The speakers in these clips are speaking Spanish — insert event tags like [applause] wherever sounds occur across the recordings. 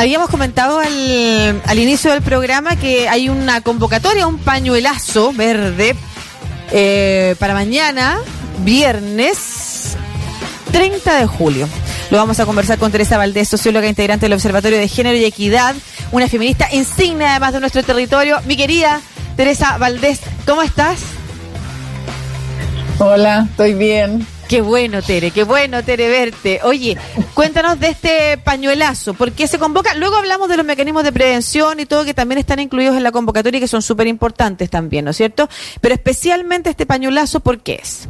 Habíamos comentado al, inicio del programa que hay una convocatoria, un pañuelazo verde eh, para mañana, viernes 30 de julio. Lo vamos a conversar con Teresa Valdés, socióloga integrante del Observatorio de Género y Equidad, una feminista insignia además de nuestro territorio. Mi querida Teresa Valdés, ¿cómo estás? Hola, estoy bien. Qué bueno, Tere, qué bueno, Tere, verte. Oye, cuéntanos de este pañuelazo, ¿por qué se convoca? Luego hablamos de los mecanismos de prevención y todo que también están incluidos en la convocatoria y que son súper importantes también, ¿no es cierto? Pero especialmente este pañuelazo, ¿por qué es?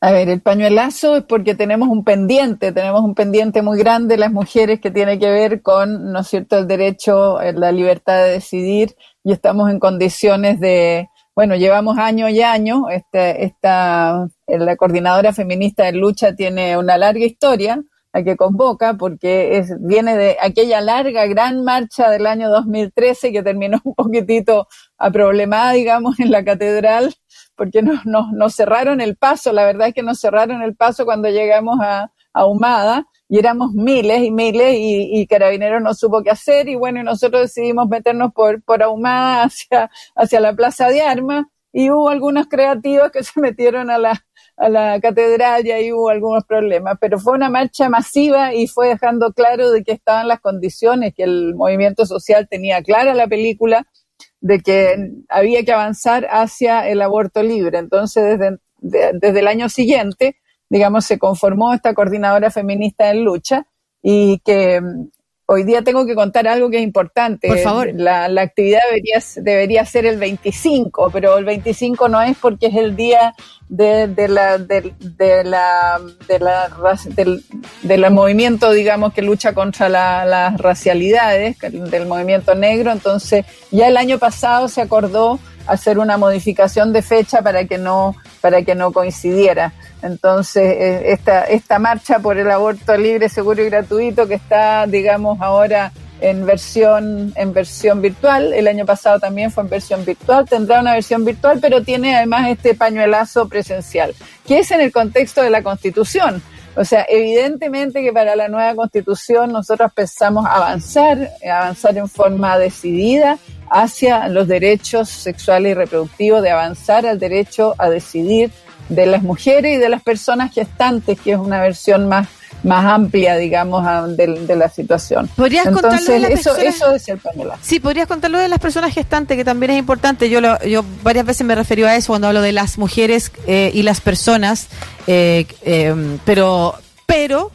A ver, el pañuelazo es porque tenemos un pendiente, tenemos un pendiente muy grande las mujeres que tiene que ver con, ¿no es cierto?, el derecho, eh, la libertad de decidir y estamos en condiciones de, bueno, llevamos años y años, este, esta, la coordinadora feminista de lucha tiene una larga historia a que convoca porque es, viene de aquella larga gran marcha del año 2013 que terminó un poquitito a problemada, digamos, en la catedral, porque nos, nos, nos cerraron el paso, la verdad es que nos cerraron el paso cuando llegamos a, a Humada y éramos miles y miles y, y Carabineros no supo qué hacer y bueno, y nosotros decidimos meternos por, por Ahumada [laughs] hacia, hacia la Plaza de Armas y hubo algunos creativos que [laughs] se metieron a la, a la catedral y ahí hubo algunos problemas, pero fue una marcha masiva y fue dejando claro de que estaban las condiciones, que el movimiento social tenía clara la película, de que había que avanzar hacia el aborto libre. Entonces, desde, de, desde el año siguiente, digamos, se conformó esta coordinadora feminista en lucha y que mm, hoy día tengo que contar algo que es importante. Por favor. La, la, actividad debería, debería ser el 25, pero el 25 no es porque es el día de, de la, de, de, la, de la, del, del movimiento, digamos, que lucha contra la, las racialidades, del movimiento negro. Entonces, ya el año pasado se acordó hacer una modificación de fecha para que no, para que no coincidiera. Entonces, esta, esta marcha por el aborto libre, seguro y gratuito que está, digamos, ahora en versión, en versión virtual, el año pasado también fue en versión virtual, tendrá una versión virtual, pero tiene además este pañuelazo presencial, que es en el contexto de la Constitución. O sea, evidentemente que para la nueva constitución nosotros pensamos avanzar, avanzar en forma decidida hacia los derechos sexuales y reproductivos, de avanzar al derecho a decidir de las mujeres y de las personas gestantes, que es una versión más más amplia, digamos, de, de la situación. ¿Podrías Entonces, de las eso, personas? eso es el pañuelazo. Sí, podrías contarlo de las personas gestantes, que también es importante. Yo, lo, yo varias veces me refiero a eso cuando hablo de las mujeres eh, y las personas, eh, eh, pero, pero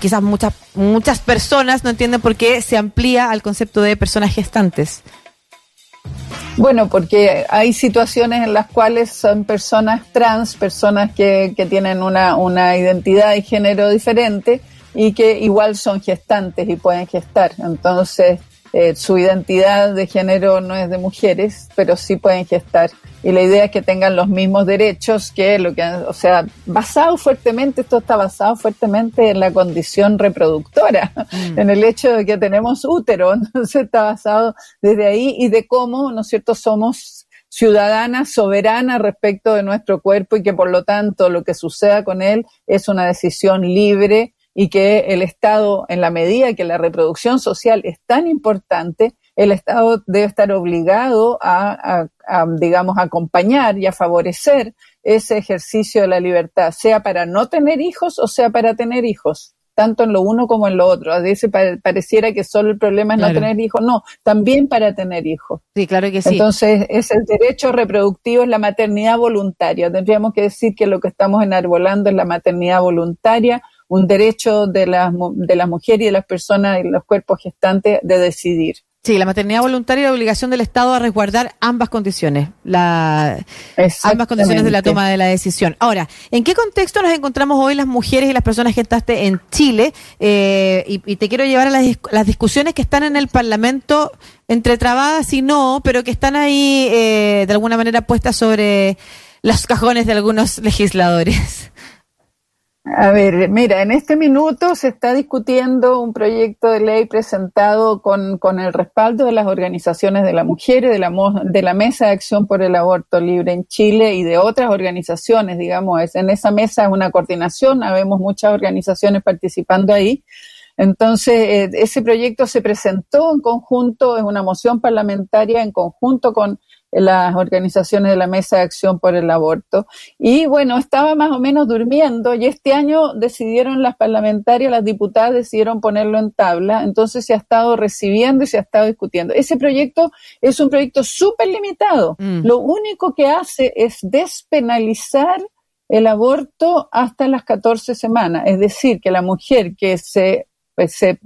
quizás muchas, muchas personas no entienden por qué se amplía al concepto de personas gestantes. Bueno, porque hay situaciones en las cuales son personas trans, personas que, que tienen una, una identidad y género diferente y que igual son gestantes y pueden gestar. Entonces, eh, su identidad de género no es de mujeres, pero sí pueden gestar. Y la idea es que tengan los mismos derechos que lo que, o sea, basado fuertemente, esto está basado fuertemente en la condición reproductora, mm. en el hecho de que tenemos útero, [laughs] entonces está basado desde ahí y de cómo, ¿no es cierto?, somos ciudadanas soberanas respecto de nuestro cuerpo y que por lo tanto lo que suceda con él es una decisión libre y que el Estado, en la medida que la reproducción social es tan importante, el Estado debe estar obligado a, a, a, digamos, acompañar y a favorecer ese ejercicio de la libertad, sea para no tener hijos o sea para tener hijos, tanto en lo uno como en lo otro. A veces pareciera que solo el problema es claro. no tener hijos, no, también para tener hijos. Sí, claro que sí. Entonces, es el derecho reproductivo, es la maternidad voluntaria. Tendríamos que decir que lo que estamos enarbolando es la maternidad voluntaria, un derecho de las, de las mujeres y de las personas y los cuerpos gestantes de decidir. Sí, la maternidad voluntaria y la obligación del Estado a resguardar ambas condiciones, la, ambas condiciones de la toma de la decisión. Ahora, ¿en qué contexto nos encontramos hoy las mujeres y las personas gestaste en Chile? Eh, y, y, te quiero llevar a las, las, discusiones que están en el Parlamento, entre trabadas y no, pero que están ahí eh, de alguna manera puestas sobre los cajones de algunos [laughs] legisladores. A ver, mira, en este minuto se está discutiendo un proyecto de ley presentado con, con el respaldo de las organizaciones de la mujer y de la, de la Mesa de Acción por el Aborto Libre en Chile y de otras organizaciones, digamos. En esa mesa es una coordinación, habemos muchas organizaciones participando ahí. Entonces, eh, ese proyecto se presentó en conjunto, es una moción parlamentaria en conjunto con las organizaciones de la Mesa de Acción por el Aborto. Y bueno, estaba más o menos durmiendo y este año decidieron las parlamentarias, las diputadas decidieron ponerlo en tabla, entonces se ha estado recibiendo y se ha estado discutiendo. Ese proyecto es un proyecto súper limitado. Mm. Lo único que hace es despenalizar el aborto hasta las 14 semanas, es decir, que la mujer que se se,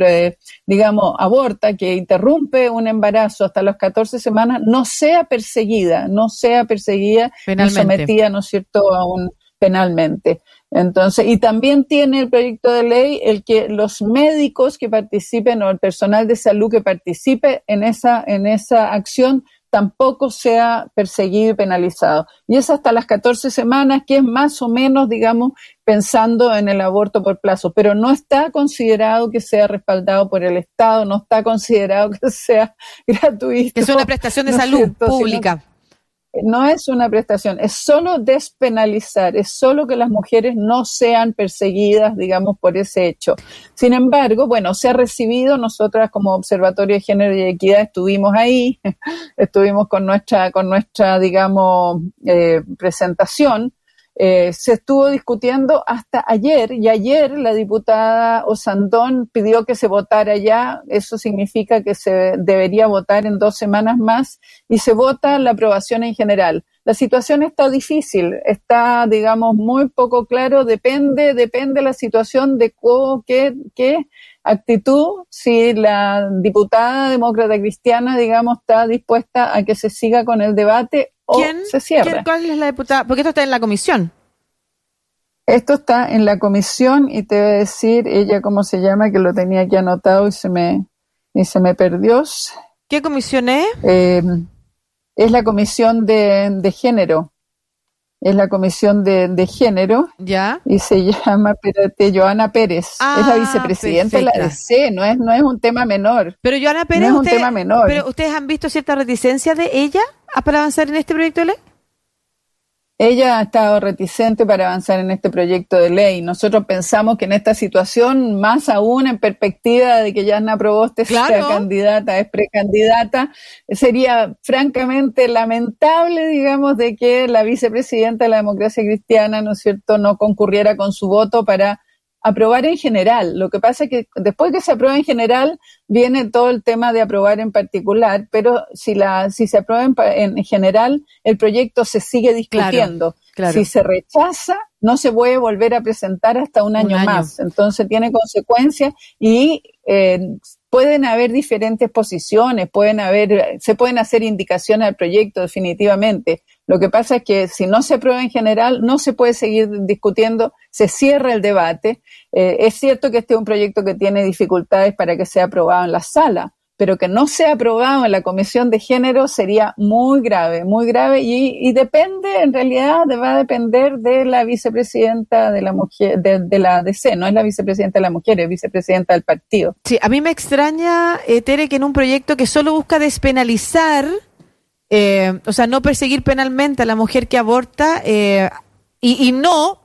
digamos, aborta, que interrumpe un embarazo hasta las 14 semanas, no sea perseguida, no sea perseguida y sometida, ¿no es cierto?, a un penalmente. Entonces, y también tiene el proyecto de ley el que los médicos que participen o el personal de salud que participe en esa, en esa acción tampoco sea perseguido y penalizado. Y es hasta las 14 semanas, que es más o menos, digamos, pensando en el aborto por plazo, pero no está considerado que sea respaldado por el Estado, no está considerado [laughs] que sea gratuito. Es una prestación de salud pública no es una prestación, es solo despenalizar, es solo que las mujeres no sean perseguidas, digamos, por ese hecho. Sin embargo, bueno, se ha recibido, nosotras como Observatorio de Género y Equidad estuvimos ahí, [laughs] estuvimos con nuestra, con nuestra, digamos, eh, presentación eh, se estuvo discutiendo hasta ayer y ayer la diputada Osandón pidió que se votara ya, eso significa que se debería votar en dos semanas más y se vota la aprobación en general. La situación está difícil, está, digamos, muy poco claro, depende, depende la situación de qué, qué actitud, si la diputada demócrata cristiana, digamos, está dispuesta a que se siga con el debate o se cierra. ¿Cuál es la diputada? Porque esto está en la comisión. Esto está en la comisión y te voy a decir ella cómo se llama, que lo tenía aquí anotado y se me, y se me perdió. ¿Qué comisión es? Eh, es la comisión de, de género es la comisión de, género. Ya. Y se llama, espérate, Joana Pérez. es la ah, vicepresidenta de la DC, no es, no es un tema menor. Pero Joana Pérez. es un tema menor. Pero ustedes han visto cierta reticencia de ella para avanzar en este proyecto de ley. Ella ha estado reticente para avanzar en este proyecto de ley. Nosotros pensamos que en esta situación, más aún en perspectiva de que Yana Proboste sea candidata, es precandidata, sería francamente lamentable, digamos, de que la vicepresidenta de la democracia cristiana, ¿no es cierto?, no concurriera con su voto para aprobar en general. Lo que pasa es que después que se aprueba en general, viene todo el tema de aprobar en particular, pero si, la, si se aprueba en, general, el proyecto se sigue discutiendo. Si se rechaza, no se puede volver a presentar hasta un año, más. Entonces tiene consecuencias y eh, pueden haber diferentes posiciones, pueden haber, se pueden hacer indicaciones al proyecto definitivamente. Lo que pasa es que si no se aprueba en general, no se puede seguir discutiendo, se cierra el debate. Eh, es cierto que este es un proyecto que tiene dificultades para que sea aprobado en la sala, pero que no sea aprobado en la Comisión de Género sería muy grave, muy grave y, depende, en realidad, va a depender de la vicepresidenta de la mujer, de, la DC, no es la vicepresidenta de la mujer, es vicepresidenta del partido. Sí, a mí me extraña, eh, Tere, que en un proyecto que solo busca despenalizar eh, o sea, no perseguir penalmente a la mujer que aborta eh, y, no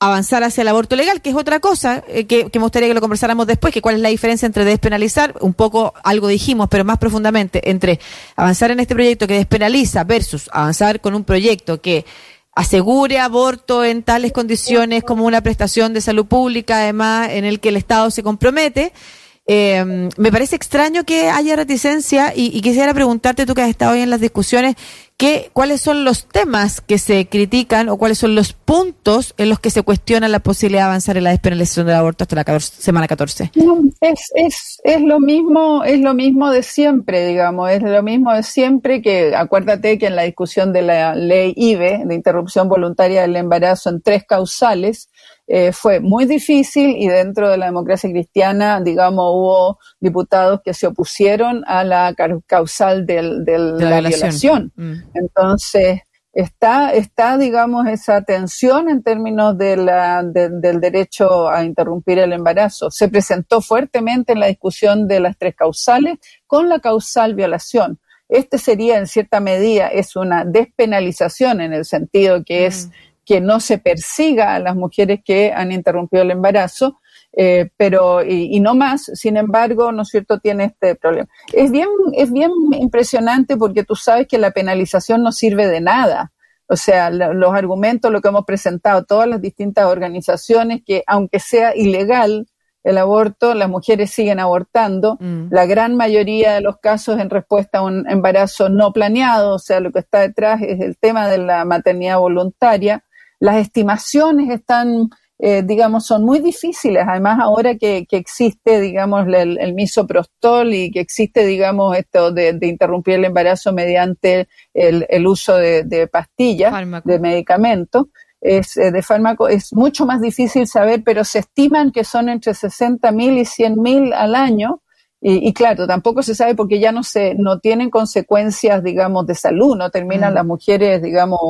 avanzar hacia el aborto legal, que es otra cosa eh, que, me gustaría que lo conversáramos después, que cuál es la diferencia entre despenalizar, un poco algo dijimos, pero más profundamente, entre avanzar en este proyecto que despenaliza versus avanzar con un proyecto que asegure aborto en tales condiciones como una prestación de salud pública, además en el que el Estado se compromete. Eh, me parece extraño que haya reticencia y, quisiera preguntarte, tú que has estado hoy en las discusiones, que, ¿cuáles son los temas que se critican o cuáles son los puntos en los que se cuestiona la posibilidad de avanzar en la despenalización del aborto hasta la semana 14? Es, es, es, lo mismo, es lo mismo de siempre, digamos, es lo mismo de siempre que, acuérdate que en la discusión de la ley IBE, de interrupción voluntaria del embarazo en tres causales, eh, fue muy difícil y dentro de la democracia cristiana, digamos, hubo diputados que se opusieron a la causal del, de la, violación. Mm. Entonces, está, está, digamos, esa tensión en términos de la, del derecho a interrumpir el embarazo. Se presentó fuertemente en la discusión de las tres causales con la causal violación. Este sería, en cierta medida, es una despenalización en el sentido que es mm que no se persiga a las mujeres que han interrumpido el embarazo. Eh, pero y, no más. Sin embargo, ¿no es cierto?, tiene este problema. Es bien, es bien impresionante porque tú sabes que la penalización no sirve de nada. O sea, los argumentos, lo que hemos presentado, todas las distintas organizaciones, que aunque sea ilegal, el aborto, las mujeres siguen abortando. Mm. La gran mayoría de los casos en respuesta a un embarazo no planeado, o sea, lo que está detrás es el tema de la maternidad voluntaria. Las estimaciones están, eh, digamos, son muy difíciles. Además, ahora que, existe, digamos, el, misoprostol y que existe, digamos, esto de, interrumpir el embarazo mediante el, uso de, pastillas, de medicamentos, es, eh, de fármaco es mucho más difícil saber, pero se estiman que son entre 60 mil y 100 mil al año. Y, claro, tampoco se sabe porque ya no se, no tienen consecuencias, digamos, de salud, no terminan mm. las mujeres, digamos,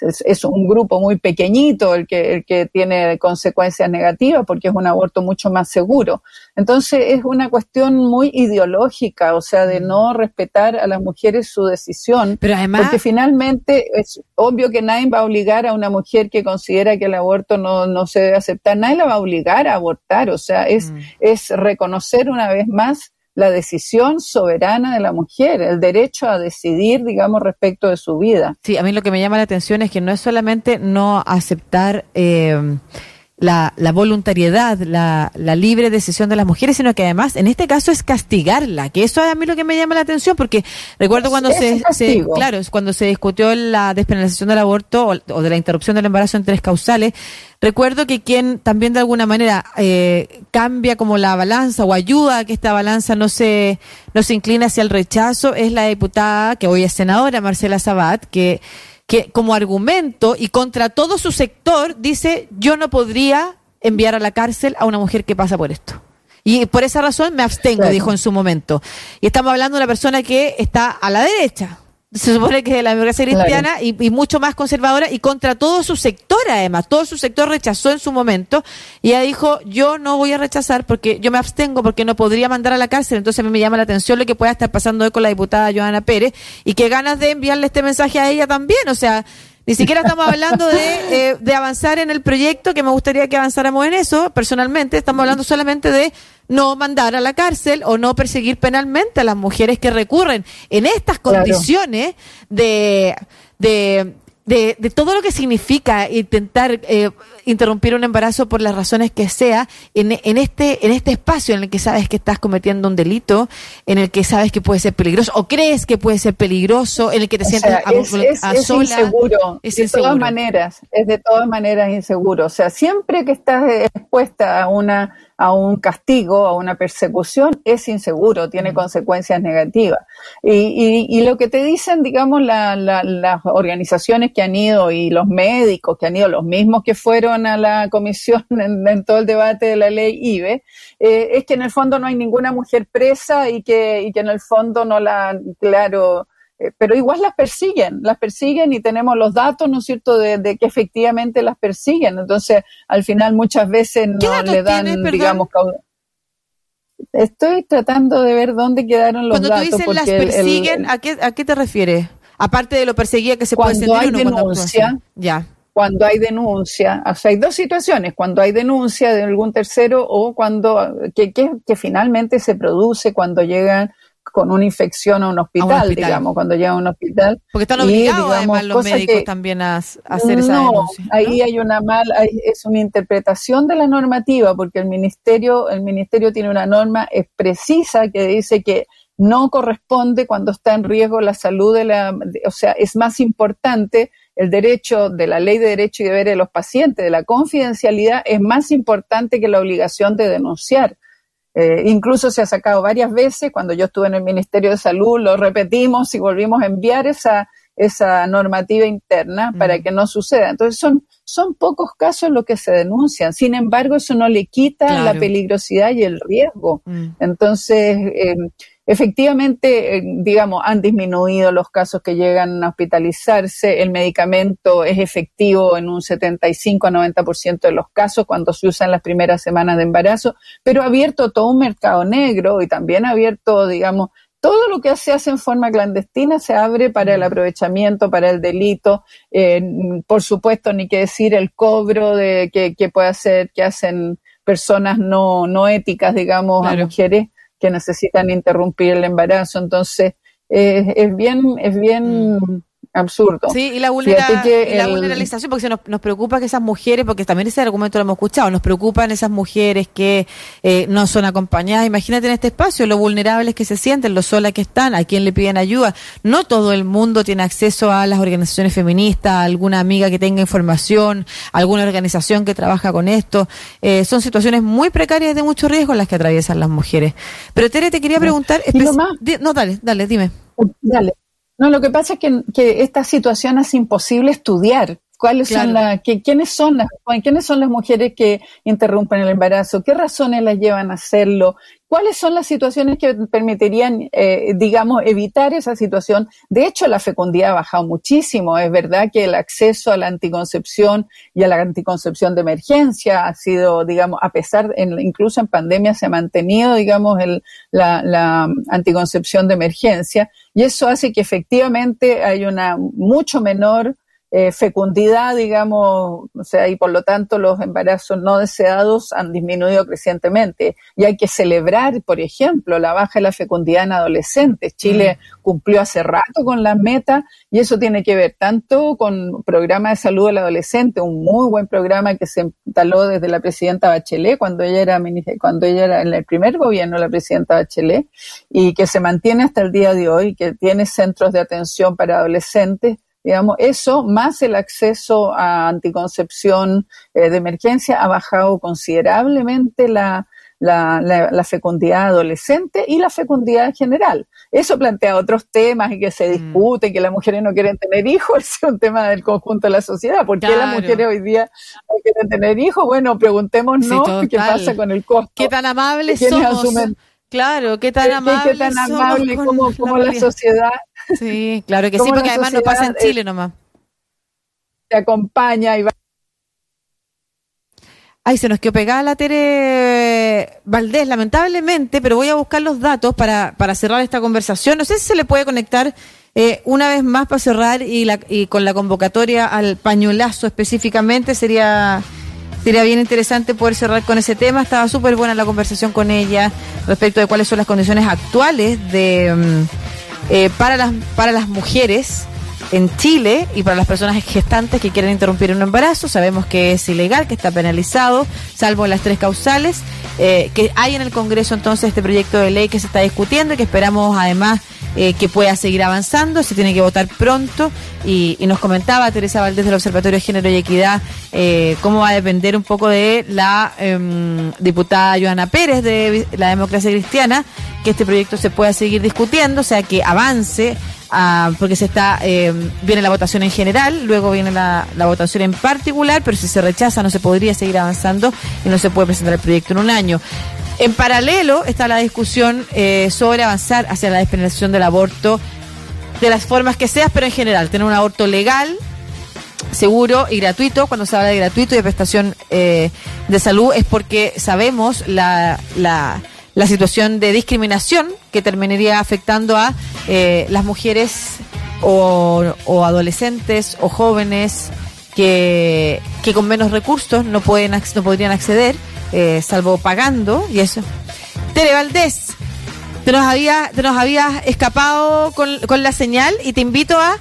es, un grupo muy pequeñito el que, el que tiene consecuencias negativas porque es un aborto mucho más seguro. Entonces es una cuestión muy ideológica, o sea, de no respetar a las mujeres su decisión. Pero además, porque finalmente es obvio que nadie va a obligar a una mujer que considera que el aborto no, no se debe aceptar, nadie la va a obligar a abortar, o sea, es, mm. es reconocer una vez más la decisión soberana de la mujer, el derecho a decidir, digamos, respecto de su vida. Sí, a mí lo que me llama la atención es que no es solamente no aceptar eh, la, la, voluntariedad, la, la, libre decisión de las mujeres, sino que además en este caso es castigarla, que eso es a mí lo que me llama la atención, porque recuerdo cuando se, se, claro, cuando se discutió la despenalización del aborto o, de la interrupción del embarazo en tres causales, Recuerdo que quien también de alguna manera eh, cambia como la balanza o ayuda a que esta balanza no se, no se incline hacia el rechazo es la diputada, que hoy es senadora, Marcela Sabat, que, que como argumento y contra todo su sector dice yo no podría enviar a la cárcel a una mujer que pasa por esto. Y por esa razón me abstengo, dijo en su momento. Y estamos hablando de una persona que está a la derecha, se supone que es de la democracia cristiana y, mucho más conservadora y contra todo su sector además, todo su sector rechazó en su momento y ella dijo yo no voy a rechazar porque yo me abstengo porque no podría mandar a la cárcel, entonces a mí me llama la atención lo que pueda estar pasando hoy con la diputada Joana Pérez y que ganas de enviarle este mensaje a ella también, o sea, ni siquiera estamos hablando de, eh, de avanzar en el proyecto, que me gustaría que avanzáramos en eso, personalmente, estamos hablando solamente de no mandar a la cárcel o no perseguir penalmente a las mujeres que recurren en estas condiciones de, de de, de todo lo que significa intentar eh, interrumpir un embarazo por las razones que sea en, en, este en este espacio en el que sabes que estás cometiendo un delito, en el que sabes que puede ser peligroso o crees que puede ser peligroso, en el que te sientes a, es, es, inseguro, de todas maneras, es de todas maneras inseguro. O sea, siempre que estás expuesta a una a un castigo, a una persecución, es inseguro, tiene consecuencias negativas. Y, y, lo que te dicen, digamos, las organizaciones que han ido y los médicos que han ido, los mismos que fueron a la comisión [laughs] en, todo el debate de la ley IBE, eh, es que en el fondo no hay ninguna mujer presa y que, y que en el fondo no la, claro, eh, pero igual las persiguen, las persiguen y tenemos los datos, ¿no es cierto?, de, que efectivamente las persiguen. Entonces, al final muchas veces no le dan, digamos, Estoy tratando de ver dónde quedaron los datos. Cuando tú dices las persiguen, ¿a, qué, ¿a qué te refieres? Aparte de lo perseguida que se puede sentir hay denuncia, ya. Cuando hay denuncia, o sea, hay dos situaciones, cuando hay denuncia de algún tercero o cuando, que, que, que finalmente se produce cuando llegan con una infección a un hospital, digamos, cuando llega a un hospital. Porque están obligados además los médicos también a, hacer esa denuncia. Ahí hay una mal, es una interpretación de la normativa, porque el ministerio, el ministerio tiene una norma precisa que dice que no corresponde cuando está en riesgo la salud de la, o sea, es más importante el derecho de la ley de derecho y deberes de los pacientes, de la confidencialidad, es más importante que la obligación de denunciar. Eh, incluso se ha sacado varias veces, cuando yo estuve en el Ministerio de Salud, lo repetimos y volvimos a enviar esa, esa normativa interna para que no suceda. Entonces son, son pocos casos los que se denuncian. Sin embargo, eso no le quita la peligrosidad y el riesgo. Mm. Entonces, eh, Efectivamente, eh, digamos, han disminuido los casos que llegan a hospitalizarse. El medicamento es efectivo en un 75 a 90% de los casos cuando se usa en las primeras semanas de embarazo, pero ha abierto todo un mercado negro y también ha abierto, digamos, todo lo que se hace en forma clandestina se abre para el aprovechamiento, para el delito. Eh, por supuesto, ni que decir el cobro de que, que puede hacer, que hacen personas no, no éticas, digamos, a mujeres que necesitan interrumpir el embarazo. Entonces, es bien, es bien mm absurdo. Sí, y la, vulneralización, porque nos, nos, preocupa que esas mujeres, porque también ese argumento lo hemos escuchado, nos preocupan esas mujeres que eh, no son acompañadas. Imagínate en este espacio lo vulnerables que se sienten, lo solas que están, a quien le piden ayuda. No todo el mundo tiene acceso a las organizaciones feministas, a alguna amiga que tenga información, alguna organización que trabaja con esto. Eh, son situaciones muy precarias y de mucho riesgo las que atraviesan las mujeres. Pero Tere, te quería preguntar... No, dale, dale, dime. Dale. No, lo que pasa es que, que esta situación es imposible estudiar. ¿Cuáles son las, que, quiénes son las, quiénes son las mujeres que interrumpen el embarazo? ¿Qué razones las llevan a hacerlo? ¿Cuáles son las situaciones que permitirían, eh, digamos, evitar esa situación? De hecho, la fecundidad ha bajado muchísimo. Es verdad que el acceso a la anticoncepción y a la anticoncepción de emergencia ha sido, digamos, a pesar, incluso en pandemia se ha mantenido, digamos, el, la, la anticoncepción de emergencia y eso hace que efectivamente hay una mucho menor eh, fecundidad, digamos, o sea, y por lo tanto los embarazos no deseados han disminuido crecientemente. Y hay que celebrar, por ejemplo, la baja de la fecundidad en adolescentes. Chile mm. cumplió hace rato con la meta y eso tiene que ver tanto con programa de salud del adolescente, un muy buen programa que se instaló desde la presidenta Bachelet cuando ella era cuando ella era en el primer gobierno la presidenta Bachelet y que se mantiene hasta el día de hoy, que tiene centros de atención para adolescentes Digamos, eso más el acceso a anticoncepción eh, de emergencia ha bajado considerablemente la, la, la, fecundidad adolescente y la fecundidad en general. Eso plantea otros temas y que se mm. discute, que las mujeres no quieren tener hijos, [laughs] es un tema del conjunto de la sociedad. ¿Por qué las mujeres hoy día no quieren tener hijos? Bueno, preguntémonos qué pasa con el costo. ¿Qué tan amables somos? Claro, qué tan amables qué, tan amable como, como la sociedad Sí, claro que sí, porque además no pasa en Chile nomás. Te acompaña y va. Ay, se nos quedó pegada la Tere Valdés, lamentablemente, pero voy a buscar los datos para, para cerrar esta conversación. No sé si se le puede conectar eh, una vez más para cerrar y, la, y con la convocatoria al pañolazo específicamente. Sería, sería bien interesante poder cerrar con ese tema. Estaba súper buena la conversación con ella respecto de cuáles son las condiciones actuales de... Mm, eh, para, las, para las mujeres en Chile y para las personas gestantes que quieren interrumpir un embarazo. Sabemos que es ilegal, que está penalizado, salvo las tres causales. Eh, que hay en el Congreso entonces este proyecto de ley que se está discutiendo y que esperamos además eh, que pueda seguir avanzando. Se tiene que votar pronto y, nos comentaba Teresa Valdés del Observatorio de Género y Equidad cómo va a depender un poco de la em, diputada Joana Pérez de la Democracia Cristiana que este proyecto se pueda seguir discutiendo, o sea, que avance, ah, porque se está eh, viene la votación en general, luego viene la, votación en particular, pero si se rechaza no se podría seguir avanzando y no se puede presentar el proyecto en un año. En paralelo está la discusión eh, sobre avanzar hacia la despenalización del aborto de las formas que seas, pero en general, tener un aborto legal, seguro y gratuito. Cuando se habla de gratuito y de prestación eh, de salud es porque sabemos la, la la situación de discriminación que terminaría afectando a eh, las mujeres o, adolescentes o jóvenes que, que, con menos recursos no pueden no podrían acceder, eh, salvo pagando y eso. Tere Valdés, te nos había, te nos había escapado con, con la señal y te invito a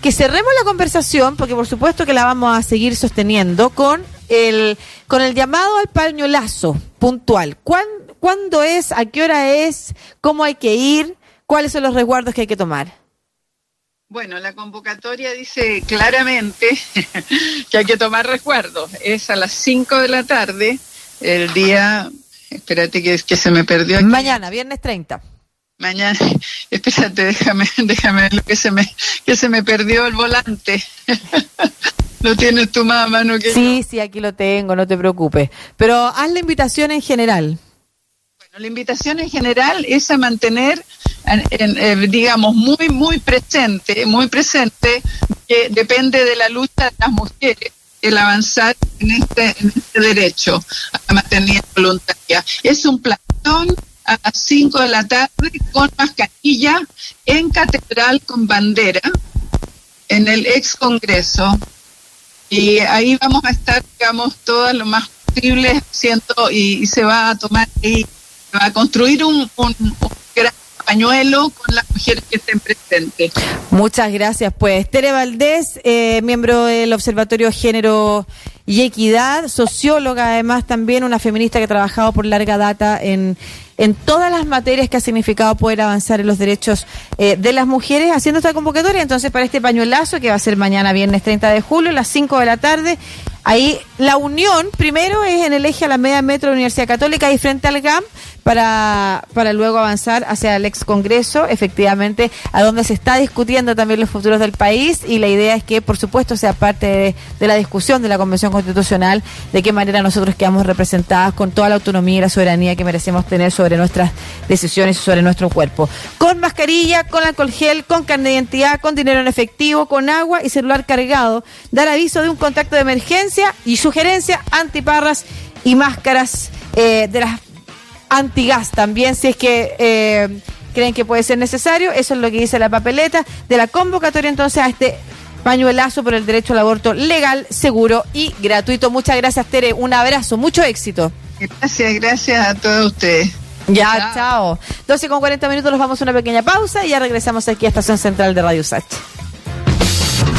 que cerremos la conversación, porque por supuesto que la vamos a seguir sosteniendo con el, con el llamado al pañolazo puntual. ¿Cuándo, ¿Cuándo es? ¿A qué hora es? ¿Cómo hay que ir? ¿Cuáles son los resguardos que hay que tomar? Bueno, la convocatoria dice claramente [laughs] que hay que tomar resguardos. Es a las 5 de la tarde, el día, espérate que, que se me perdió. Mañana, viernes 30. Mañana, [laughs] espérate, déjame, déjame lo que se me, que se me perdió el volante. [laughs] lo tienes mano que Sí, sí, aquí lo tengo, no te preocupes. Pero haz la invitación en general. La invitación en general es a mantener, eh, digamos, muy, muy presente, muy presente, que depende de la lucha de las mujeres, el avanzar en este, en este derecho a mantener voluntaria. Es un plantón a las 5 de la tarde con mascarilla en catedral con bandera en el ex congreso y ahí vamos a estar digamos todas lo más posibles siento y, se va a tomar y va a construir un, un, gran pañuelo con las mujeres que estén presentes. Muchas gracias. Pues Tere Valdés, eh, miembro del Observatorio Género y Equidad, socióloga además también, una feminista que ha trabajado por larga data en en todas las materias que ha significado poder avanzar en los derechos eh, de las mujeres haciendo esta convocatoria. Entonces, para este pañuelazo que va a ser mañana, viernes 30 de julio, a las 5 de la tarde, ahí la unión primero es en el eje a la media metro de la Universidad Católica y frente al GAM para, para luego avanzar hacia el ex Congreso, efectivamente, a donde se está discutiendo también los futuros del país y la idea es que, por supuesto, sea parte de, de la discusión de la Convención Constitucional, de qué manera nosotros quedamos representadas con toda la autonomía y la soberanía que merecemos tener sobre nuestras decisiones y sobre nuestro cuerpo. Con mascarilla, con alcohol gel, con carne de identidad, con dinero en efectivo, con agua y celular cargado. Dar aviso de un contacto de emergencia y sugerencia antiparras y máscaras eh, de las antigas también, si es que... Eh, creen que puede ser necesario, eso es lo que dice la papeleta de la convocatoria entonces a este pañuelazo por el derecho al aborto legal, seguro y gratuito. Muchas gracias, Tere. Un abrazo, mucho éxito. Gracias, gracias a todos ustedes. Ya, chao. 12 con 40 minutos, nos vamos a una pequeña pausa y ya regresamos aquí a Estación Central de Radio Sach.